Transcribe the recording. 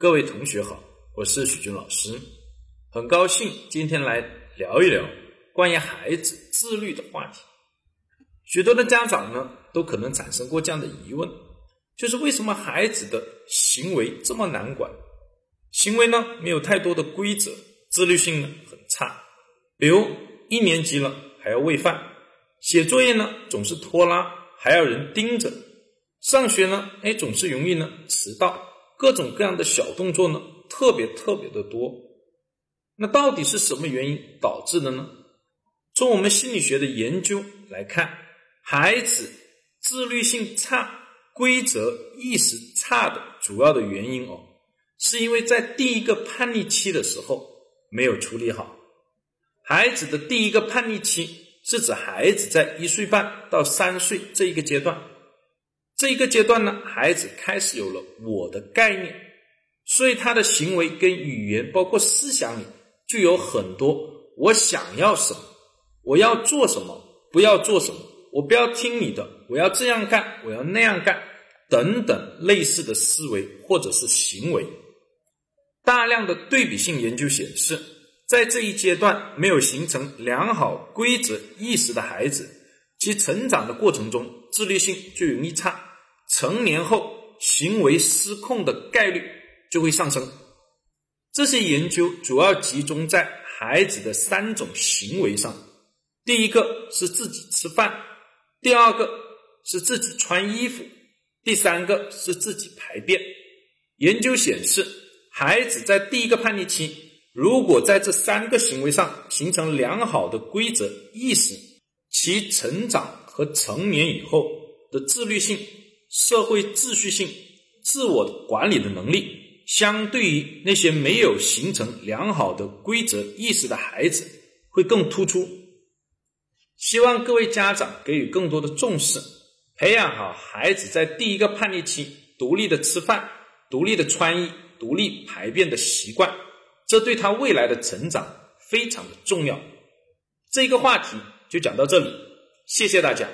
各位同学好，我是许军老师，很高兴今天来聊一聊关于孩子自律的话题。许多的家长呢，都可能产生过这样的疑问，就是为什么孩子的行为这么难管？行为呢没有太多的规则，自律性呢很差。比如一年级了还要喂饭，写作业呢总是拖拉，还要人盯着，上学呢哎总是容易呢迟到。各种各样的小动作呢，特别特别的多。那到底是什么原因导致的呢？从我们心理学的研究来看，孩子自律性差、规则意识差的主要的原因哦，是因为在第一个叛逆期的时候没有处理好。孩子的第一个叛逆期是指孩子在一岁半到三岁这一个阶段。这一个阶段呢，孩子开始有了我的概念，所以他的行为跟语言，包括思想里，就有很多我想要什么，我要做什么，不要做什么，我不要听你的，我要这样干，我要那样干，等等类似的思维或者是行为。大量的对比性研究显示，在这一阶段没有形成良好规则意识的孩子，其成长的过程中自律性就容易差。成年后行为失控的概率就会上升。这些研究主要集中在孩子的三种行为上：第一个是自己吃饭，第二个是自己穿衣服，第三个是自己排便。研究显示，孩子在第一个叛逆期，如果在这三个行为上形成良好的规则意识，其成长和成年以后的自律性。社会秩序性、自我管理的能力，相对于那些没有形成良好的规则意识的孩子，会更突出。希望各位家长给予更多的重视，培养好孩子在第一个叛逆期独立的吃饭、独立的穿衣、独立排便的习惯，这对他未来的成长非常的重要。这个话题就讲到这里，谢谢大家。